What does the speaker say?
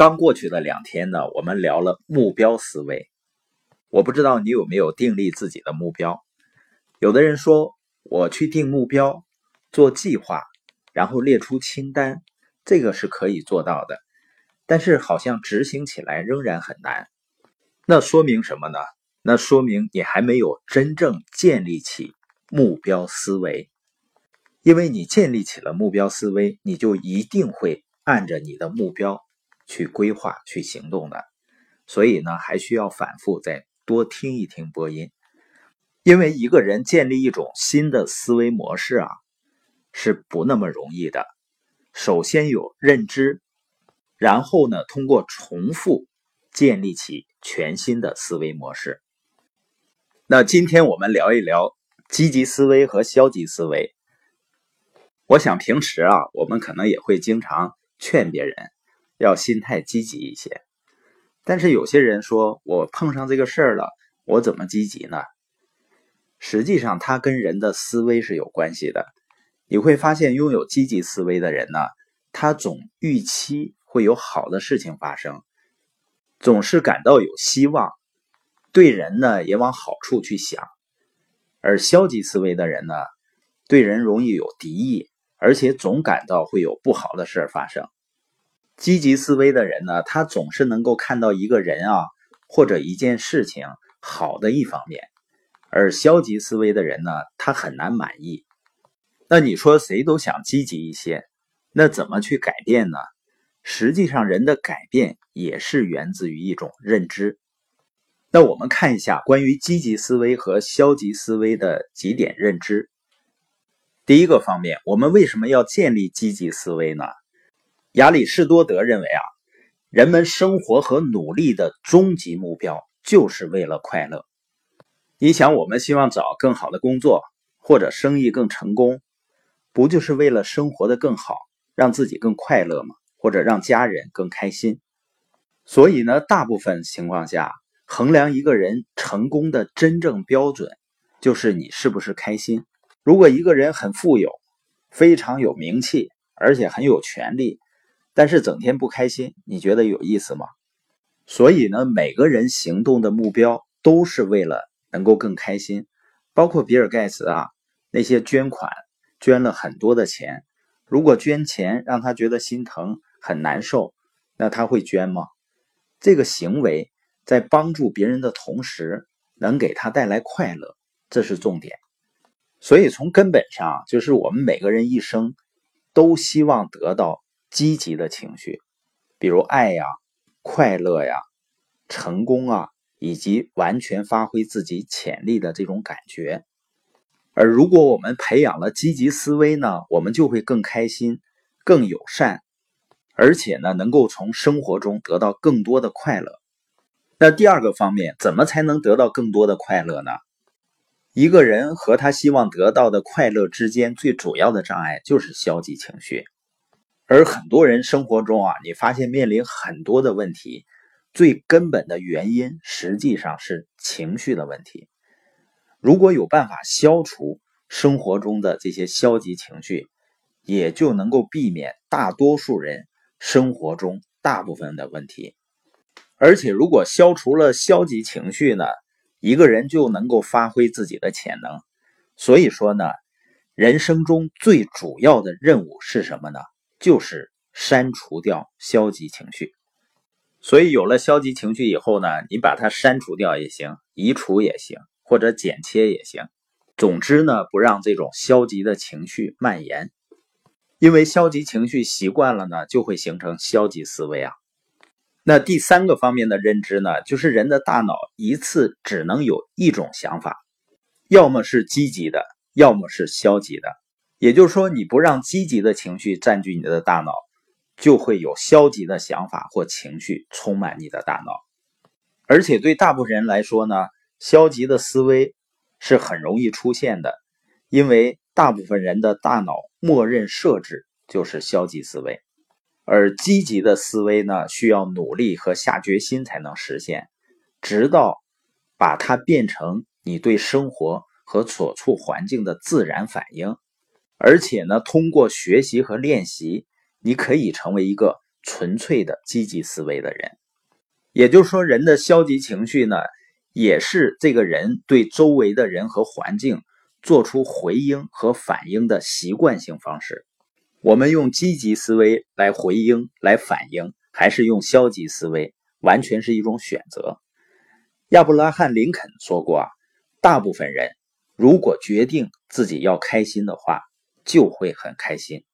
刚过去的两天呢，我们聊了目标思维。我不知道你有没有订立自己的目标。有的人说，我去定目标、做计划，然后列出清单，这个是可以做到的。但是好像执行起来仍然很难。那说明什么呢？那说明你还没有真正建立起目标思维。因为你建立起了目标思维，你就一定会按着你的目标。去规划、去行动的，所以呢，还需要反复再多听一听播音。因为一个人建立一种新的思维模式啊，是不那么容易的。首先有认知，然后呢，通过重复建立起全新的思维模式。那今天我们聊一聊积极思维和消极思维。我想平时啊，我们可能也会经常劝别人。要心态积极一些，但是有些人说我碰上这个事儿了，我怎么积极呢？实际上，它跟人的思维是有关系的。你会发现，拥有积极思维的人呢，他总预期会有好的事情发生，总是感到有希望，对人呢也往好处去想；而消极思维的人呢，对人容易有敌意，而且总感到会有不好的事儿发生。积极思维的人呢，他总是能够看到一个人啊，或者一件事情好的一方面；而消极思维的人呢，他很难满意。那你说谁都想积极一些，那怎么去改变呢？实际上，人的改变也是源自于一种认知。那我们看一下关于积极思维和消极思维的几点认知。第一个方面，我们为什么要建立积极思维呢？亚里士多德认为啊，人们生活和努力的终极目标就是为了快乐。你想，我们希望找更好的工作，或者生意更成功，不就是为了生活的更好，让自己更快乐吗？或者让家人更开心？所以呢，大部分情况下，衡量一个人成功的真正标准，就是你是不是开心。如果一个人很富有，非常有名气，而且很有权利，但是整天不开心，你觉得有意思吗？所以呢，每个人行动的目标都是为了能够更开心。包括比尔盖茨啊，那些捐款捐了很多的钱，如果捐钱让他觉得心疼很难受，那他会捐吗？这个行为在帮助别人的同时，能给他带来快乐，这是重点。所以从根本上，就是我们每个人一生都希望得到。积极的情绪，比如爱呀、快乐呀、成功啊，以及完全发挥自己潜力的这种感觉。而如果我们培养了积极思维呢，我们就会更开心、更友善，而且呢，能够从生活中得到更多的快乐。那第二个方面，怎么才能得到更多的快乐呢？一个人和他希望得到的快乐之间最主要的障碍就是消极情绪。而很多人生活中啊，你发现面临很多的问题，最根本的原因实际上是情绪的问题。如果有办法消除生活中的这些消极情绪，也就能够避免大多数人生活中大部分的问题。而且，如果消除了消极情绪呢，一个人就能够发挥自己的潜能。所以说呢，人生中最主要的任务是什么呢？就是删除掉消极情绪，所以有了消极情绪以后呢，你把它删除掉也行，移除也行，或者剪切也行。总之呢，不让这种消极的情绪蔓延，因为消极情绪习惯了呢，就会形成消极思维啊。那第三个方面的认知呢，就是人的大脑一次只能有一种想法，要么是积极的，要么是消极的。也就是说，你不让积极的情绪占据你的大脑，就会有消极的想法或情绪充满你的大脑。而且对大部分人来说呢，消极的思维是很容易出现的，因为大部分人的大脑默认设置就是消极思维，而积极的思维呢，需要努力和下决心才能实现，直到把它变成你对生活和所处环境的自然反应。而且呢，通过学习和练习，你可以成为一个纯粹的积极思维的人。也就是说，人的消极情绪呢，也是这个人对周围的人和环境做出回应和反应的习惯性方式。我们用积极思维来回应、来反应，还是用消极思维，完全是一种选择。亚伯拉罕·林肯说过啊，大部分人如果决定自己要开心的话，就会很开心。